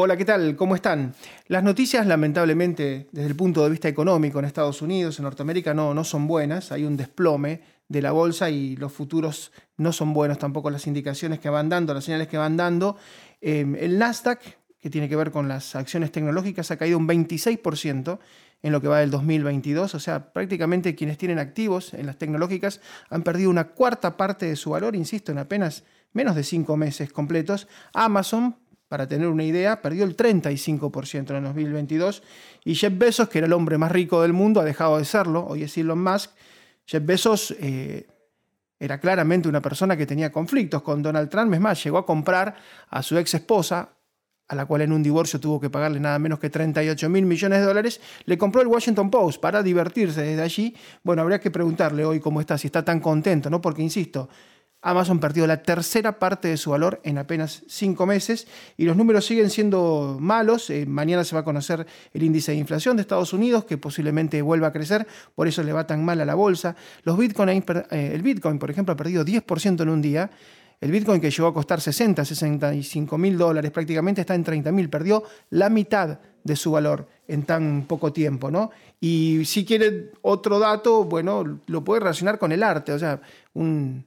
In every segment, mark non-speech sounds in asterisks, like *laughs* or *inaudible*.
Hola, ¿qué tal? ¿Cómo están? Las noticias, lamentablemente, desde el punto de vista económico en Estados Unidos, en Norteamérica, no, no son buenas. Hay un desplome de la bolsa y los futuros no son buenos tampoco las indicaciones que van dando, las señales que van dando. Em, el Nasdaq, que tiene que ver con las acciones tecnológicas, ha caído un 26% en lo que va del 2022. O sea, prácticamente quienes tienen activos en las tecnológicas han perdido una cuarta parte de su valor, insisto, en apenas menos de cinco meses completos. Amazon, para tener una idea, perdió el 35% en el 2022 y Jeff Bezos, que era el hombre más rico del mundo, ha dejado de serlo, hoy es Elon Musk. Jeff Bezos eh, era claramente una persona que tenía conflictos con Donald Trump, es más, llegó a comprar a su ex esposa, a la cual en un divorcio tuvo que pagarle nada menos que 38 mil millones de dólares, le compró el Washington Post para divertirse desde allí. Bueno, habría que preguntarle hoy cómo está, si está tan contento, ¿no? Porque, insisto, Amazon perdió la tercera parte de su valor en apenas cinco meses y los números siguen siendo malos. Eh, mañana se va a conocer el índice de inflación de Estados Unidos que posiblemente vuelva a crecer, por eso le va tan mal a la bolsa. Los Bitcoin, eh, el Bitcoin, por ejemplo, ha perdido 10% en un día. El Bitcoin que llegó a costar 60, 65 mil dólares prácticamente está en 30 mil, perdió la mitad de su valor en tan poco tiempo, ¿no? Y si quiere otro dato, bueno, lo puede relacionar con el arte, o sea, un,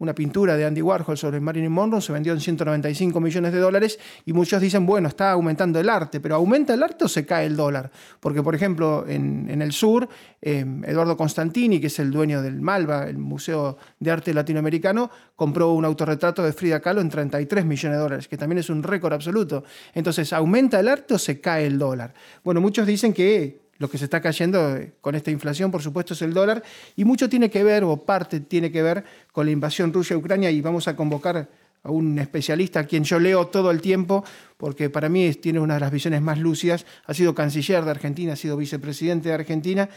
una pintura de Andy Warhol sobre Marilyn Monroe se vendió en 195 millones de dólares y muchos dicen, bueno, está aumentando el arte, pero ¿aumenta el arte o se cae el dólar? Porque, por ejemplo, en, el sur, eh, Eduardo Constantini, que es el dueño del Malva, el Museo de Arte Latinoamericano, compró un autorretrato de Frida Kahlo en 33 millones de dólares, que también es un récord absoluto. Entonces, ¿aumenta el arte o se cae el dólar? Bueno, muchos dicen que lo que se está cayendo eh, con esta inflación, por supuesto, es el dólar, y mucho tiene que ver, o parte tiene que ver, con la invasión Rusia-Ucrania, y vamos a convocar a un especialista a quien yo leo todo el tiempo, porque para mí tiene una de las visiones más lúcidas, ha sido canciller de Argentina, ha sido vicepresidente de Argentina,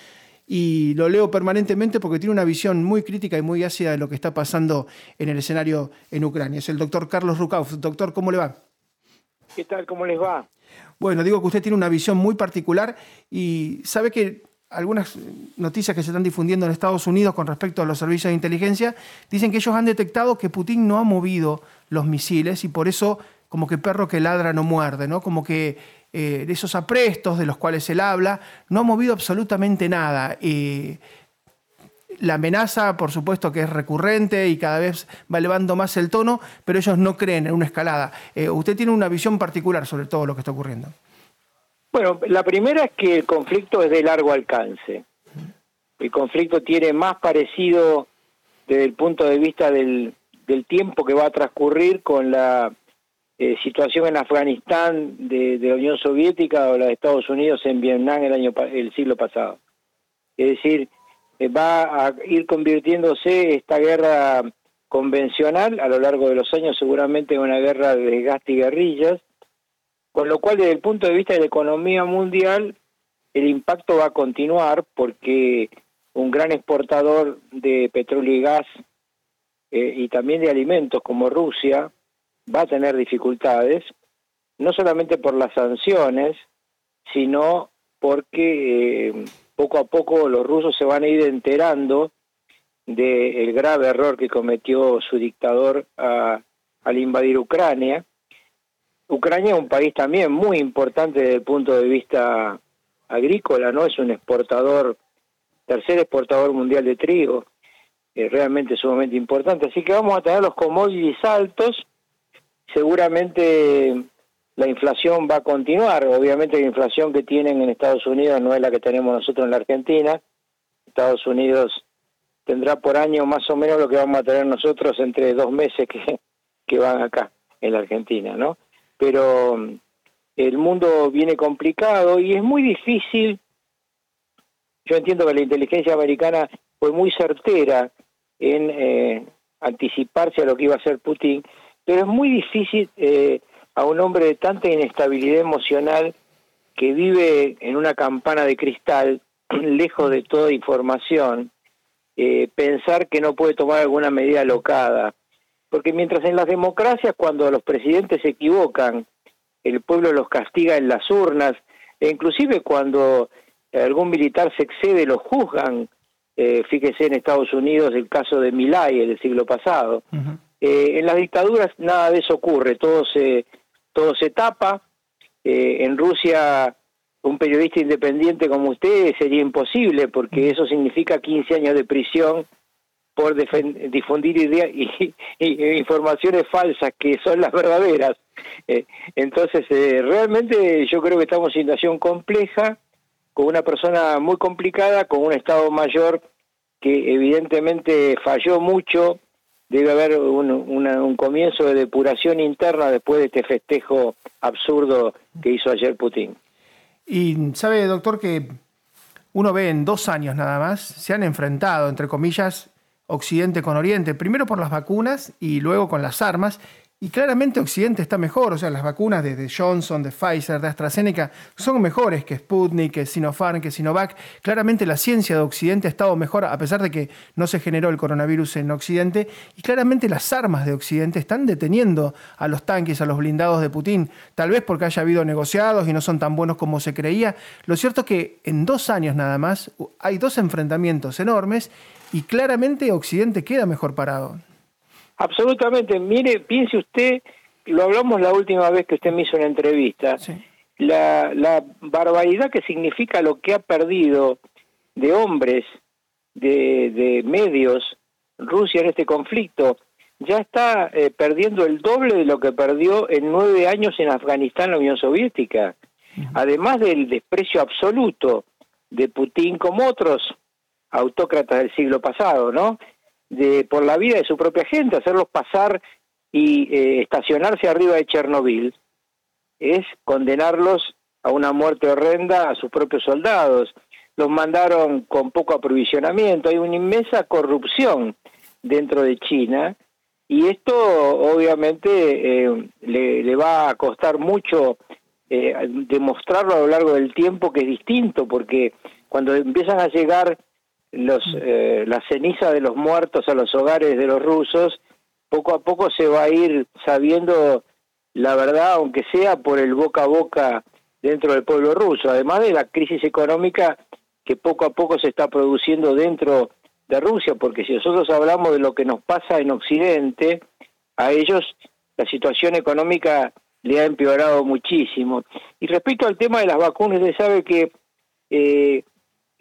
y lo leo permanentemente porque tiene una visión muy crítica y muy ácida de lo que está pasando en el escenario en Ucrania. Es el doctor Carlos Rukauf. Doctor, ¿cómo le va? ¿Qué tal? ¿Cómo les va? Bueno, digo que usted tiene una visión muy particular y sabe que algunas noticias que se están difundiendo en Estados Unidos con respecto a los servicios de inteligencia dicen que ellos han detectado que Putin no ha movido los misiles y por eso como que perro que ladra no muerde, ¿no? Como que eh, de esos aprestos de los cuales él habla no ha movido absolutamente nada. Eh, la amenaza, por supuesto, que es recurrente y cada vez va elevando más el tono, pero ellos no creen en una escalada. Eh, usted tiene una visión particular sobre todo lo que está ocurriendo. Bueno, la primera es que el conflicto es de largo alcance. El conflicto tiene más parecido desde el punto de vista del, tiempo que va a transcurrir con la eh, situación en Afganistán de, la Unión Soviética o la de Estados Unidos en Vietnam el año el siglo pasado. Es decir, va a ir convirtiéndose esta guerra convencional a lo largo de los años seguramente en una guerra de desgaste y guerrillas, con lo cual desde el punto de vista de la economía mundial el impacto va a continuar porque un gran exportador de petróleo y gas eh, y también de alimentos como Rusia va a tener dificultades, no solamente por las sanciones, sino porque eh, poco a poco los rusos se van a ir enterando del grave error que cometió su dictador al invadir Ucrania. Ucrania es un país también muy importante desde el punto de vista agrícola, ¿no? Es un exportador, tercer exportador mundial de trigo, es realmente sumamente importante. Así que vamos a tener los commodities altos, seguramente la inflación va a continuar. Obviamente la inflación que tienen en Estados Unidos no es la que tenemos nosotros en la Argentina. Estados Unidos tendrá por año más o menos lo que vamos a tener nosotros entre dos meses que, *laughs* que van acá en la Argentina, ¿no? Pero mm, el mundo viene complicado y es muy difícil. Yo entiendo que la inteligencia americana fue muy certera en eh, anticiparse a lo que iba a hacer Putin, pero es muy difícil eh, a un hombre de tanta inestabilidad emocional que vive en una campana de cristal, *clears throat* lejos de toda información, eh, pensar que no puede tomar alguna medida alocada. Porque mientras en las democracias, cuando los presidentes se equivocan, el pueblo los castiga en las urnas, e inclusive cuando algún militar se excede, lo juzgan. Eh, fíjese en Estados Unidos el caso de Milay el siglo pasado. Eh, en las dictaduras nada de eso ocurre, todo se todo se tapa, eh, en Rusia un periodista independiente como usted sería imposible porque eso significa 15 años de prisión por difundir ideas *laughs* y, informaciones falsas que son las verdaderas. Eh, entonces, eh, realmente yo creo que estamos en una situación compleja, con una persona muy complicada, con un Estado mayor que evidentemente falló mucho, debe haber un, comienzo de depuración interna después de este festejo absurdo que hizo ayer Putin. Y sabe, doctor, que uno ve en dos años nada más, se han enfrentado, entre comillas, Occidente con Oriente, primero por las vacunas y luego con las armas, y claramente Occidente está mejor, o sea, las vacunas de, Johnson, de Pfizer, de AstraZeneca son mejores que Sputnik, que Sinopharm, que Sinovac. Claramente la ciencia de Occidente ha estado mejor, a pesar de que no se generó el coronavirus en Occidente. Y claramente las armas de Occidente están deteniendo a los tanques, a los blindados de Putin. Tal vez porque haya habido negociados y no son tan buenos como se creía. Lo cierto es que en dos años nada más hay dos enfrentamientos enormes y claramente Occidente queda mejor parado. Absolutamente. Mire, piense usted, lo hablamos la última vez que usted me hizo una entrevista, la, la barbaridad que significa lo que ha perdido de hombres, de, de medios, Rusia en este conflicto, ya está eh, perdiendo el doble de lo que perdió en nueve años en Afganistán la Unión Soviética. Además del desprecio absoluto de Putin como otros autócratas del siglo pasado, ¿no? De, por la vida de su propia gente, hacerlos pasar y eh, estacionarse arriba de Chernobyl, es condenarlos a una muerte horrenda a sus propios soldados. Los mandaron con poco aprovisionamiento, hay una inmensa corrupción dentro de China y esto obviamente eh, le, va a costar mucho eh, demostrarlo a lo largo del tiempo que es distinto, porque cuando empiezan a llegar los, eh, la ceniza de los muertos a los hogares de los rusos, poco a poco se va a ir sabiendo la verdad, aunque sea por el boca a boca dentro del pueblo ruso, además de la crisis económica que poco a poco se está produciendo dentro de Rusia, porque si nosotros hablamos de lo que nos pasa en Occidente, a ellos la situación económica le ha empeorado muchísimo. Y respecto al tema de las vacunas, se sabe que eh,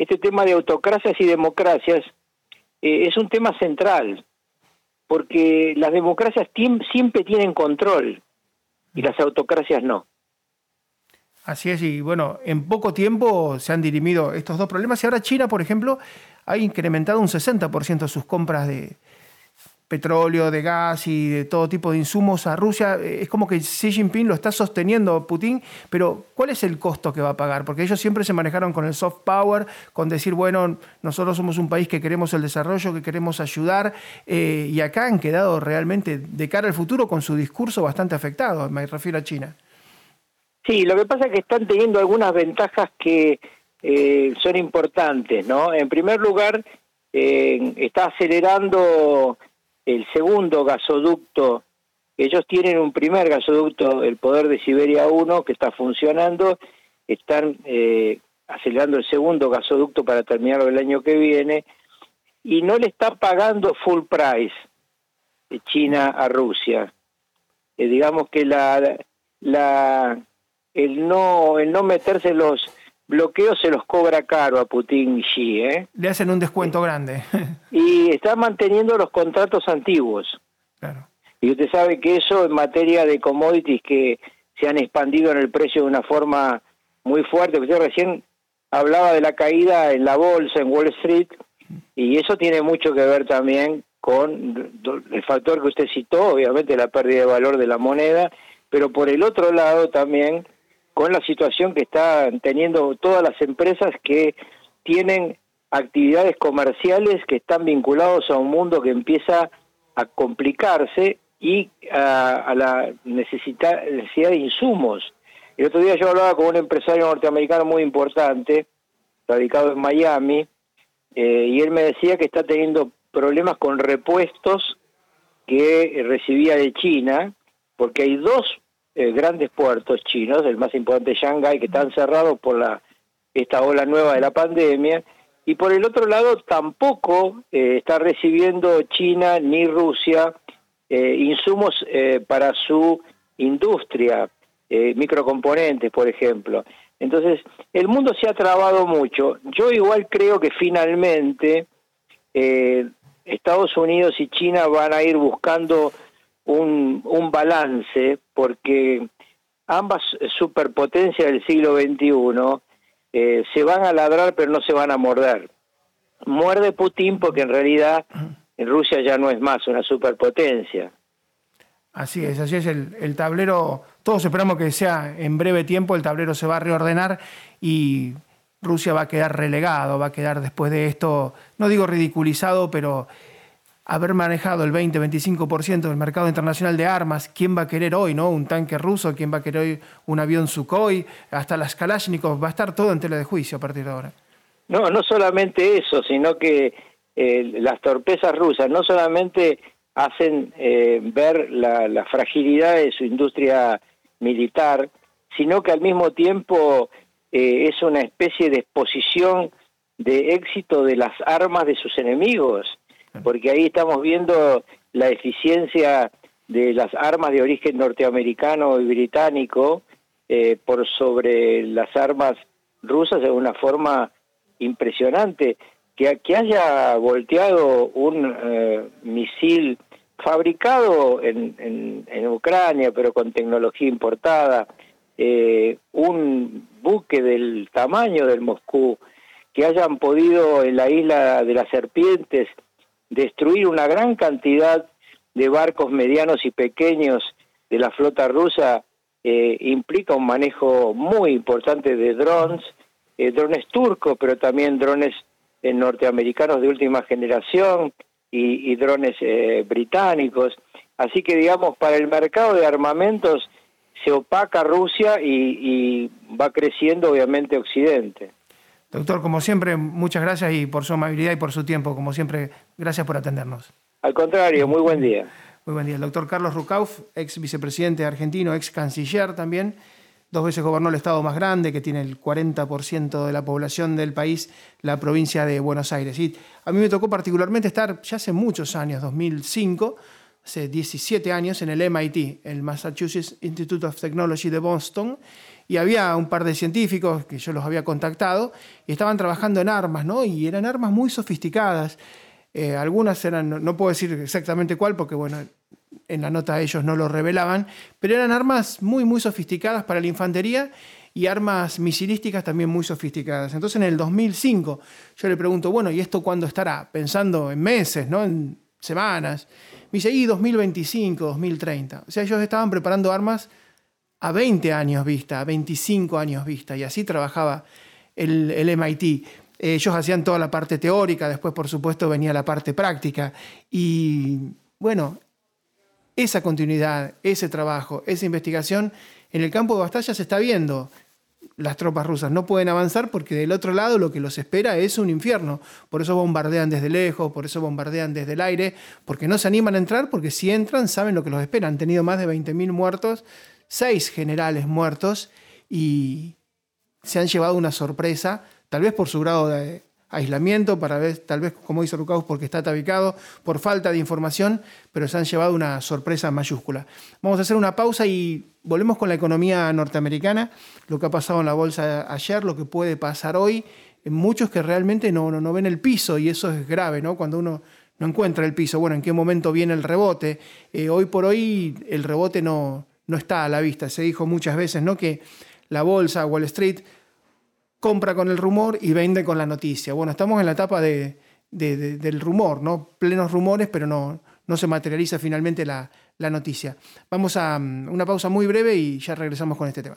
este tema de autocracias y democracias eh, es un tema central, porque las democracias siempre tienen control y las autocracias no. Así es, y bueno, en poco tiempo se han dirimido estos dos problemas y ahora China, por ejemplo, ha incrementado un 60% sus compras de, petróleo, de gas y de todo tipo de insumos a Rusia. Es como que Xi Jinping lo está sosteniendo Putin, pero ¿cuál es el costo que va a pagar? Porque ellos siempre se manejaron con el soft power, con decir, bueno, nosotros somos un país que queremos el desarrollo, que queremos ayudar, eh, y acá han quedado realmente de cara al futuro con su discurso bastante afectado, me refiero a China. Sí, lo que pasa es que están teniendo algunas ventajas que eh, son importantes, ¿no? En primer lugar, eh, está acelerando el segundo gasoducto, ellos tienen un primer gasoducto, el Poder de Siberia 1, que está funcionando, están eh, acelerando el segundo gasoducto para terminarlo el año que viene, y no le está pagando full price China a Rusia. Eh, digamos que la, la, el, no, el no meterse los bloqueos se los cobra caro a Putin y Xi. ¿eh? Le hacen un descuento grande. *laughs* y está manteniendo los contratos antiguos. Claro. Y usted sabe que eso en materia de commodities que se han expandido en el precio de una forma muy fuerte, usted recién hablaba de la caída en la bolsa, en Wall Street, y eso tiene mucho que ver también con el factor que usted citó, obviamente la pérdida de valor de la moneda, pero por el otro lado también con la situación que están teniendo todas las empresas que tienen actividades comerciales que están vinculados a un mundo que empieza a complicarse y a, la necesidad, necesidad de insumos. El otro día yo hablaba con un empresario norteamericano muy importante, radicado en Miami, eh, y él me decía que está teniendo problemas con repuestos que recibía de China, porque hay dos eh, grandes puertos chinos, el más importante Shanghái, que están cerrados por la esta ola nueva de la pandemia, y por el otro lado tampoco eh, está recibiendo China ni Rusia eh, insumos para su industria. microcomponentes, por ejemplo. Entonces, el mundo se ha trabado mucho. Yo igual creo que finalmente Estados Unidos y China van a ir buscando un, un balance porque ambas superpotencias del siglo XXI eh, se van a ladrar pero no se van a morder. Muerde Putin porque en realidad Rusia ya no es más una superpotencia. Así es, así es el, el, tablero. Todos esperamos que sea en breve tiempo, el tablero se va a reordenar y Rusia va a quedar relegado, va a quedar después de esto, no digo ridiculizado, pero haber manejado el 20-25% del mercado internacional de armas, ¿quién va a querer hoy, no? Un tanque ruso, ¿quién va a querer hoy un avión Sukhoi? Hasta las Kalashnikov, va a estar todo en tela de juicio a partir de ahora. No, no solamente eso, sino que eh, las torpezas rusas no solamente hacen eh, ver la, la, fragilidad de su industria militar, sino que al mismo tiempo eh, es una especie de exposición de éxito de las armas de sus enemigos, porque ahí estamos viendo la eficiencia de las armas de origen norteamericano y británico eh, por sobre las armas rusas de una forma impresionante. Que, que haya volteado un eh, misil fabricado en, en, Ucrania, pero con tecnología importada, eh, un buque del tamaño del Moscú, que hayan podido en la isla de las serpientes destruir una gran cantidad de barcos medianos y pequeños de la flota rusa, eh, implica un manejo muy importante de drones, eh, drones turcos, pero también drones eh, norteamericanos de última generación y, drones británicos. Así que, digamos, para el mercado de armamentos se opaca Rusia y, y va creciendo, obviamente, Occidente. Doctor, como siempre, muchas gracias y por su amabilidad y por su tiempo. Como siempre, gracias por atendernos. Al contrario, muy buen día. Muy buen día. El doctor Carlos Rucauf, ex vicepresidente argentino, ex canciller también, dos veces gobernó el estado más grande, que tiene el 40% de la población del país, la provincia de Buenos Aires. Y a mí me tocó particularmente estar ya hace muchos años, 2005, hace 17 años, en el MIT, el Massachusetts Institute of Technology de Boston, y había un par de científicos que yo los había contactado y estaban trabajando en armas, ¿no? Y eran armas muy sofisticadas. Eh, algunas eran, no, puedo decir exactamente cuál, porque bueno, en la nota ellos no lo revelaban, pero eran armas muy, muy sofisticadas para la infantería y armas misilísticas también muy sofisticadas. Entonces en el 2005 yo le pregunto, bueno, ¿y esto cuándo estará? Pensando en meses, ¿no? En semanas. Me dice, y 2025, 2030. O sea, ellos estaban preparando armas a 20 años vista, a 25 años vista, y así trabajaba el MIT. Ellos hacían toda la parte teórica, después por supuesto venía la parte práctica. Y bueno, esa continuidad, ese trabajo, esa investigación en el campo de batalla se está viendo. Las tropas rusas no pueden avanzar porque del otro lado lo que los espera es un infierno. Por eso bombardean desde lejos, por eso bombardean desde el aire, porque no se animan a entrar, porque si entran saben lo que los espera. Han tenido más de 20.000 muertos, seis generales muertos y se han llevado una sorpresa, tal vez por su grado de aislamiento, para tal vez, como dice Rucaus, porque está tabicado, por falta de información, pero se han llevado una sorpresa mayúscula. Vamos a hacer una pausa y volvemos con la economía norteamericana, lo que ha pasado en la bolsa ayer, lo que puede pasar hoy. Muchos que realmente no, no, no ven el piso y eso es grave, ¿no? Cuando uno no encuentra el piso, bueno, ¿en qué momento viene el rebote? Eh, hoy por hoy el rebote no, no está a la vista. Se dijo muchas veces, ¿no? Que la bolsa, Wall Street, compra con el rumor y vende con la noticia. Bueno, estamos en la etapa de, de, de, del rumor, ¿no? Plenos rumores, pero no, no se materializa finalmente la, la noticia. Vamos a um, una pausa muy breve y ya regresamos con este tema.